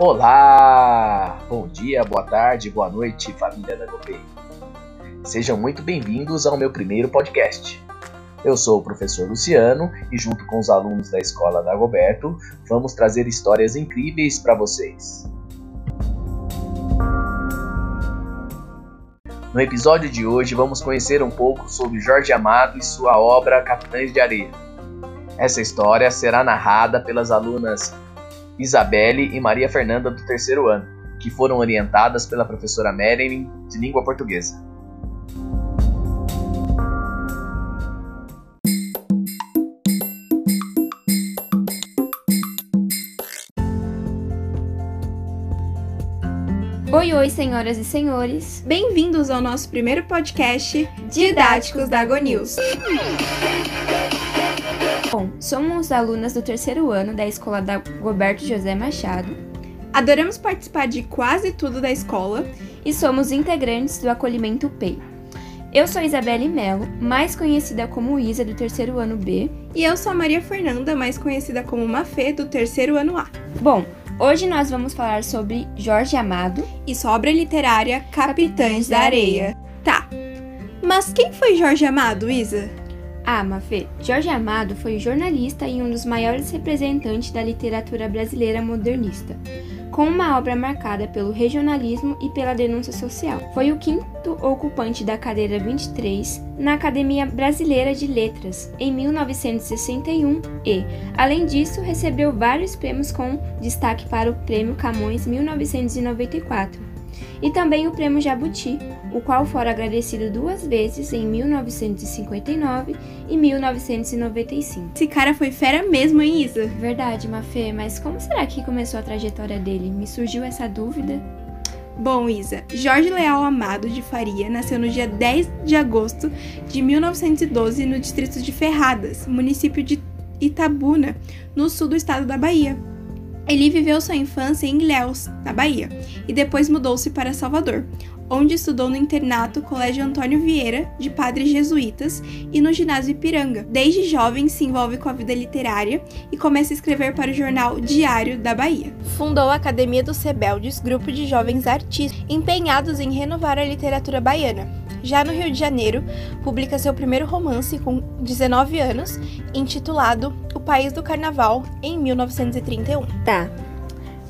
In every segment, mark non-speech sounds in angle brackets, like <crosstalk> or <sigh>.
Olá! Bom dia, boa tarde, boa noite, família da Gopei. Sejam muito bem-vindos ao meu primeiro podcast. Eu sou o professor Luciano e, junto com os alunos da escola da Goberto, vamos trazer histórias incríveis para vocês. No episódio de hoje, vamos conhecer um pouco sobre Jorge Amado e sua obra Capitães de Areia. Essa história será narrada pelas alunas Isabelle e Maria Fernanda do terceiro ano, que foram orientadas pela professora Marilyn de língua portuguesa. Oi, oi, senhoras e senhores. Bem-vindos ao nosso primeiro podcast Didáticos da AgoNews. Bom, somos alunas do terceiro ano da escola da Roberto José Machado. Adoramos participar de quase tudo da escola e somos integrantes do Acolhimento P. Eu sou Isabelle Melo, mais conhecida como Isa do terceiro ano B. E eu sou Maria Fernanda, mais conhecida como Mafê do terceiro ano A. Bom, hoje nós vamos falar sobre Jorge Amado e sua obra literária Capitães da Areia. Tá, mas quem foi Jorge Amado, Isa? Ah, Mafê, Jorge Amado foi jornalista e um dos maiores representantes da literatura brasileira modernista, com uma obra marcada pelo regionalismo e pela denúncia social. Foi o quinto ocupante da cadeira 23 na Academia Brasileira de Letras em 1961 e, além disso, recebeu vários prêmios com destaque para o Prêmio Camões 1994 e também o Prêmio Jabuti, o qual fora agradecido duas vezes em 1959 e 1995. Esse cara foi fera mesmo, hein, Isa? Verdade, Mafê, mas como será que começou a trajetória dele? Me surgiu essa dúvida. Bom, Isa, Jorge Leal Amado de Faria nasceu no dia 10 de agosto de 1912 no distrito de Ferradas, município de Itabuna, no sul do estado da Bahia. Ele viveu sua infância em Ilhéus, na Bahia, e depois mudou-se para Salvador, onde estudou no internato Colégio Antônio Vieira, de padres jesuítas, e no ginásio Ipiranga. Desde jovem se envolve com a vida literária e começa a escrever para o jornal Diário da Bahia. Fundou a Academia dos Rebeldes, grupo de jovens artistas empenhados em renovar a literatura baiana. Já no Rio de Janeiro, publica seu primeiro romance com 19 anos, intitulado O País do Carnaval, em 1931. Tá.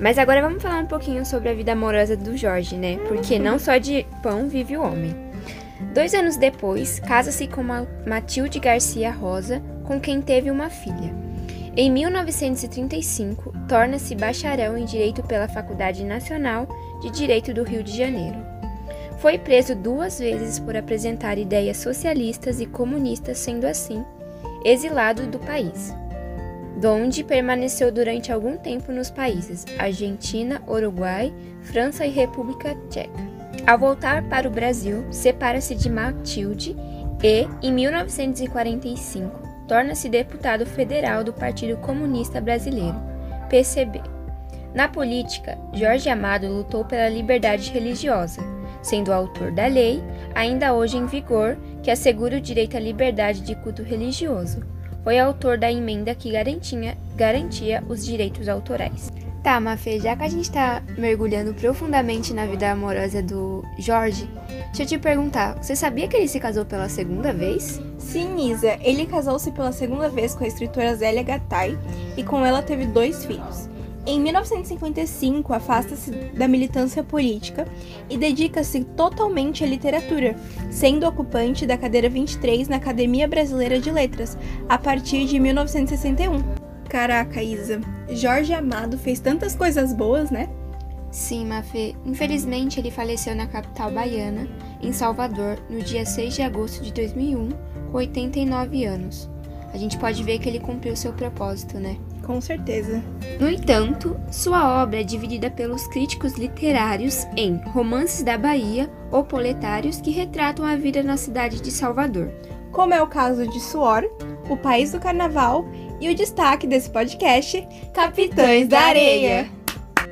Mas agora vamos falar um pouquinho sobre a vida amorosa do Jorge, né? Porque não só de pão vive o homem. Dois anos depois, casa-se com Matilde Garcia Rosa, com quem teve uma filha. Em 1935, torna-se bacharel em Direito pela Faculdade Nacional de Direito do Rio de Janeiro. Foi preso duas vezes por apresentar ideias socialistas e comunistas, sendo assim exilado do país, donde permaneceu durante algum tempo nos países Argentina, Uruguai, França e República Tcheca. Ao voltar para o Brasil, separa-se de Matilde e, em 1945, torna-se deputado federal do Partido Comunista Brasileiro, PCB. Na política, Jorge Amado lutou pela liberdade religiosa sendo autor da lei, ainda hoje em vigor, que assegura o direito à liberdade de culto religioso. Foi autor da emenda que garantia, garantia os direitos autorais. Tá, Mafê, já que a gente tá mergulhando profundamente na vida amorosa do Jorge, deixa eu te perguntar, você sabia que ele se casou pela segunda vez? Sim, Isa, ele casou-se pela segunda vez com a escritora Zélia Gattai e com ela teve dois filhos. Em 1955, afasta-se da militância política e dedica-se totalmente à literatura, sendo ocupante da cadeira 23 na Academia Brasileira de Letras, a partir de 1961. Caraca, Isa, Jorge Amado fez tantas coisas boas, né? Sim, Mafê. Infelizmente, ele faleceu na capital baiana, em Salvador, no dia 6 de agosto de 2001, com 89 anos. A gente pode ver que ele cumpriu seu propósito, né? Com certeza. No entanto, sua obra é dividida pelos críticos literários em romances da Bahia ou proletários que retratam a vida na cidade de Salvador. Como é o caso de Suor, O País do Carnaval e o destaque desse podcast, Capitães da Areia.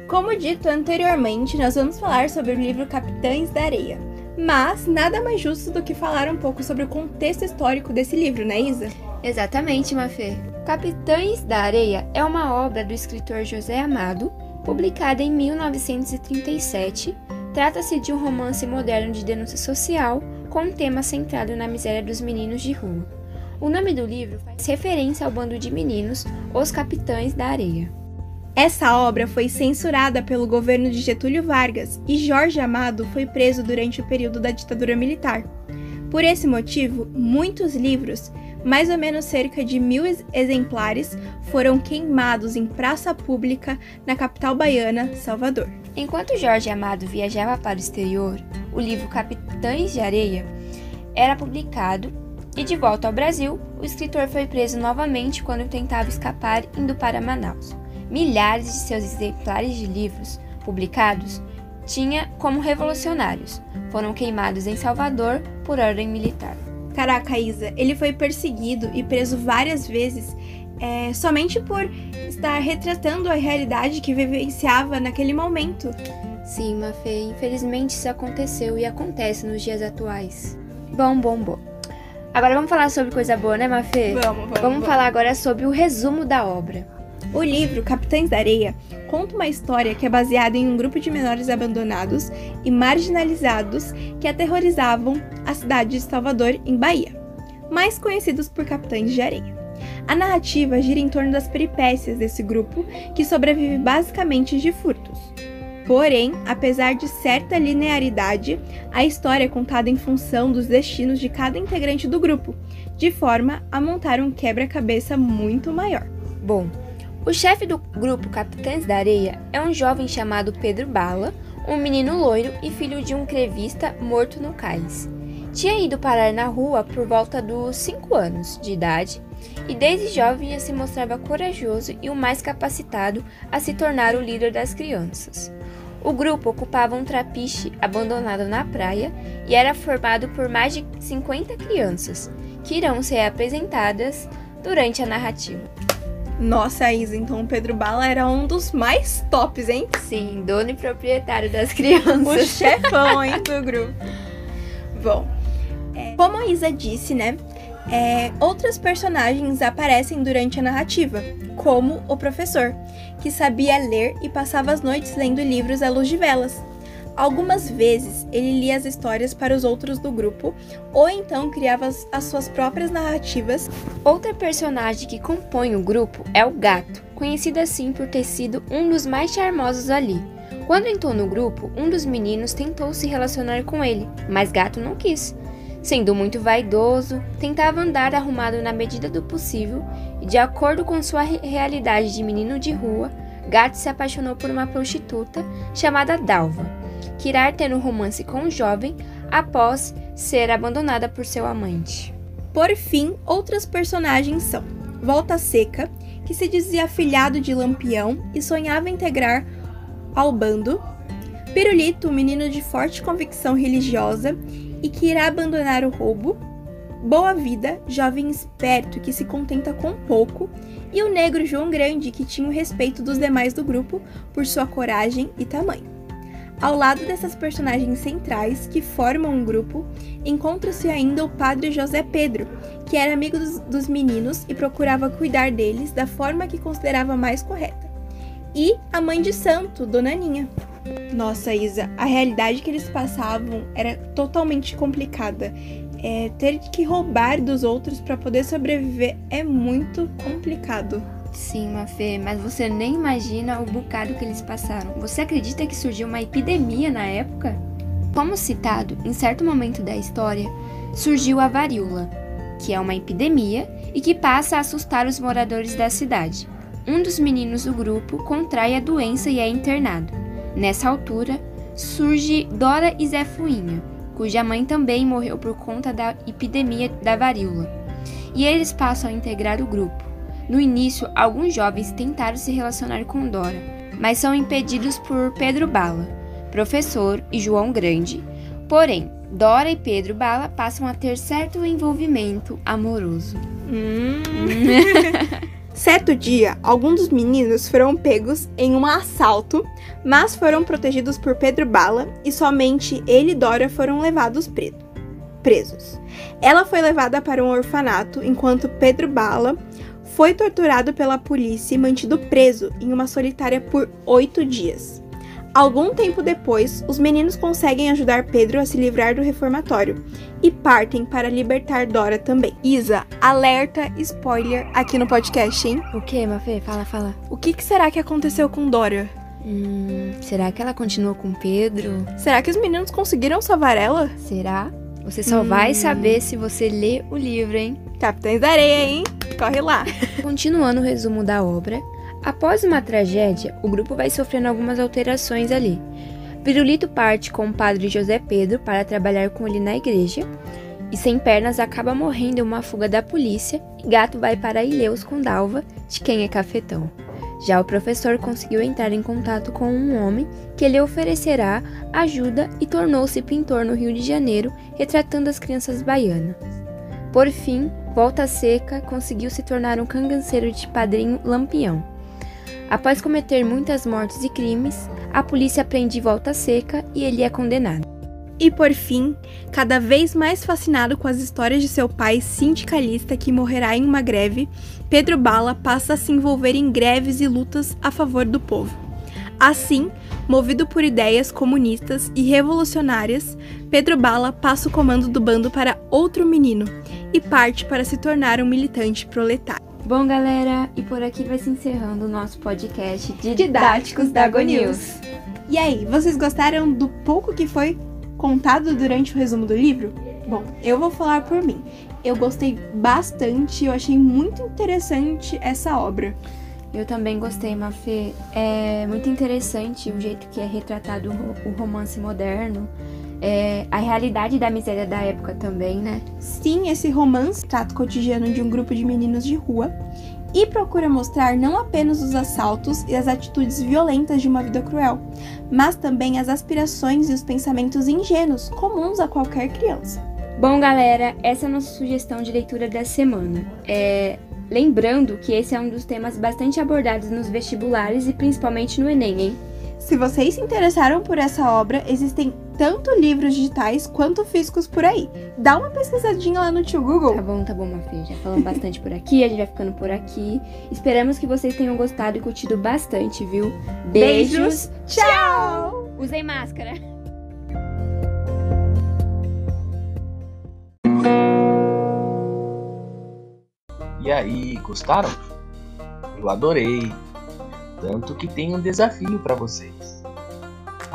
Como dito anteriormente, nós vamos falar sobre o livro Capitães da Areia. Mas nada mais justo do que falar um pouco sobre o contexto histórico desse livro, né, Isa? Exatamente, Mafê. Capitães da Areia é uma obra do escritor José Amado, Publicada em 1937, trata-se de um romance moderno de denúncia social com um tema centrado na miséria dos meninos de rua. O nome do livro faz referência ao bando de meninos, os Capitães da Areia. Essa obra foi censurada pelo governo de Getúlio Vargas e Jorge Amado foi preso durante o período da ditadura militar. Por esse motivo, muitos livros, mais ou menos cerca de mil exemplares, foram queimados em praça pública na capital baiana, Salvador. Enquanto Jorge Amado viajava para o exterior, o livro Capitães de Areia era publicado e, de volta ao Brasil, o escritor foi preso novamente quando tentava escapar indo para Manaus. Milhares de seus exemplares de livros publicados tinha como revolucionários. Foram queimados em Salvador por ordem militar. Caraca, Isa, ele foi perseguido e preso várias vezes é, somente por estar retratando a realidade que vivenciava naquele momento. Sim, Mafê, infelizmente isso aconteceu e acontece nos dias atuais. Bom, bom, bom. Agora vamos falar sobre coisa boa, né, Mafê? Vamos, vamos. Vamos vamos. falar agora sobre o resumo da obra. O livro Capitães da Areia conta uma história que é baseada em um grupo de menores abandonados e marginalizados que aterrorizavam a cidade de Salvador, em Bahia, mais conhecidos por Capitães de Areia. A narrativa gira em torno das peripécias desse grupo, que sobrevive basicamente de furtos. Porém, apesar de certa linearidade, a história é contada em função dos destinos de cada integrante do grupo, de forma a montar um quebra-cabeça muito maior. Bom, o chefe do grupo Capitães da Areia é um jovem chamado Pedro Bala, um menino loiro e filho de um crevista morto no cais. Tinha ido parar na rua por volta dos 5 anos de idade e desde jovem já se mostrava corajoso e o mais capacitado a se tornar o líder das crianças. O grupo ocupava um trapiche abandonado na praia e era formado por mais de 50 crianças, que irão ser apresentadas durante a narrativa. Nossa, Isa, então o Pedro Bala era um dos mais tops, hein? Sim, dono e proprietário das O crianças. chefão, hein, do grupo. Bom, é, como a Isa disse, né? é, outros personagens aparecem durante a narrativa, como o professor, que sabia ler e passava as noites lendo livros à luz de velas. Algumas vezes ele lia as histórias para os outros do grupo, ou então criava as, as suas próprias narrativas. Outra personagem que compõe o grupo é o gato, conhecido assim por ter sido um dos mais charmosos ali. Quando entrou no grupo, um dos meninos tentou se relacionar com ele, mas Gato não quis. Sendo muito vaidoso, tentava andar arrumado na medida do possível e, de acordo com sua re- realidade de menino de rua, Gato se apaixonou por uma prostituta chamada Dalva, que irá ter um romance com o jovem após ser abandonada por seu amante. Por fim, outras personagens são Volta Seca, que se dizia afilhado de Lampião e sonhava integrar ao bando. Pirulito, um menino de forte convicção religiosa e que irá abandonar o roubo. Boa Vida, jovem esperto que se contenta com pouco. E o negro João Grande, que tinha o respeito dos demais do grupo por sua coragem e tamanho. Ao lado dessas personagens centrais que formam um grupo, encontra-se ainda o padre José Pedro, que era amigo dos, dos meninos e procurava cuidar deles da forma que considerava mais correta. E a mãe de santo, Dona Aninha. Nossa, Isa, a realidade que eles passavam era totalmente complicada. É, ter que roubar dos outros para poder sobreviver é muito complicado. Sim, Mafê, mas você nem imagina o bocado que eles passaram. Você acredita que surgiu uma epidemia na época? Como citado, em certo momento da história, surgiu a varíola, que é uma epidemia e que passa a assustar os moradores da cidade. Um dos meninos do grupo contrai a doença e é internado. Nessa altura, surge Dora e Zé Fuinha, cuja mãe também morreu por conta da epidemia da varíola. E eles passam a integrar o grupo. No início, alguns jovens tentaram se relacionar com Dora, mas são impedidos por Pedro Bala, professor e João Grande. Porém, Dora e Pedro Bala passam a ter certo envolvimento amoroso. Hum. <laughs> certo dia, alguns dos meninos foram pegos em um assalto, mas foram protegidos por Pedro Bala e somente ele e Dora foram levados presos. presos. Ela foi levada para um orfanato enquanto Pedro Bala foi torturado pela polícia e mantido preso em uma solitária por oito dias. Algum tempo depois, os meninos conseguem ajudar Pedro a se livrar do reformatório e partem para libertar Dora também. Isa, alerta spoiler aqui no podcast, hein? O que, Mafê? Fala, fala. O que, que será que aconteceu com Dora? Hum, será que ela continuou com Pedro? Será que os meninos conseguiram salvar ela? Será? Você só hum. vai saber se você ler o livro, hein? Capitães da Areia, hein? Corre lá. <laughs> Continuando o resumo da obra, Após uma tragédia, o grupo vai sofrendo algumas alterações ali. Pirulito parte com o padre José Pedro para trabalhar com ele na igreja, e Sem Pernas acaba morrendo em uma fuga da polícia, e Gato vai para Ilhéus com Dalva, de quem é cafetão. Já o professor conseguiu entrar em contato com um homem que lhe oferecerá ajuda e tornou-se pintor no Rio de Janeiro, retratando as crianças baianas. Por fim, Volta Seca conseguiu se tornar um canganceiro de padrinho Lampião. Após cometer muitas mortes e crimes, a polícia prende Volta Seca e ele é condenado. E por fim, cada vez mais fascinado com as histórias de seu pai sindicalista que morrerá em uma greve, Pedro Bala passa a se envolver em greves e lutas a favor do povo. Assim, movido por ideias comunistas e revolucionárias, Pedro Bala passa o comando do bando para outro menino e parte para se tornar um militante proletário. Bom, galera, e por aqui vai se encerrando o nosso podcast de Didáticos da News. E aí, vocês gostaram do pouco que foi contado durante o resumo do livro? Bom, eu vou falar por mim. Eu gostei bastante, eu achei muito interessante essa obra. Eu também gostei, Mafê. É muito interessante o jeito que é retratado o romance moderno é, a realidade da miséria da época também, né? Sim, esse romance trata o cotidiano de um grupo de meninos de rua e procura mostrar não apenas os assaltos e as atitudes violentas de uma vida cruel, mas também as aspirações e os pensamentos ingênuos comuns a qualquer criança. Bom, galera, essa é a nossa sugestão de leitura da semana. É, lembrando que esse é um dos temas bastante abordados nos vestibulares e principalmente no Enem, hein? Se vocês se interessaram por essa obra, existem tanto livros digitais quanto físicos por aí. Dá uma pesquisadinha lá no tio Google. Tá bom, tá bom, Mafê. Já falamos bastante por aqui, a gente vai ficando por aqui. Esperamos que vocês tenham gostado e curtido bastante, viu? Beijos, Beijos tchau! Usem máscara. E aí, gostaram? Eu adorei. Tanto que tem um desafio para vocês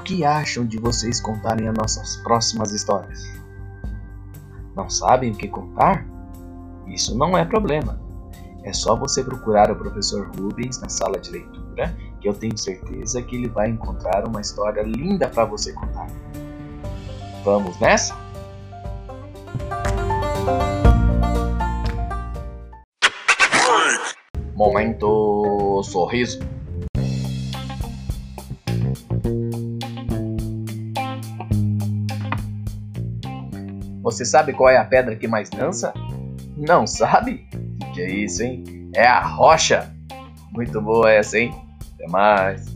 que acham de vocês contarem as nossas próximas histórias? Não sabem o que contar? Isso não é problema. É só você procurar o professor Rubens na sala de leitura, que eu tenho certeza que ele vai encontrar uma história linda para você contar. Vamos nessa? Momento sorriso. Você sabe qual é a pedra que mais dança? Não sabe? Que é isso, hein? É a rocha! Muito boa essa, hein? Até mais!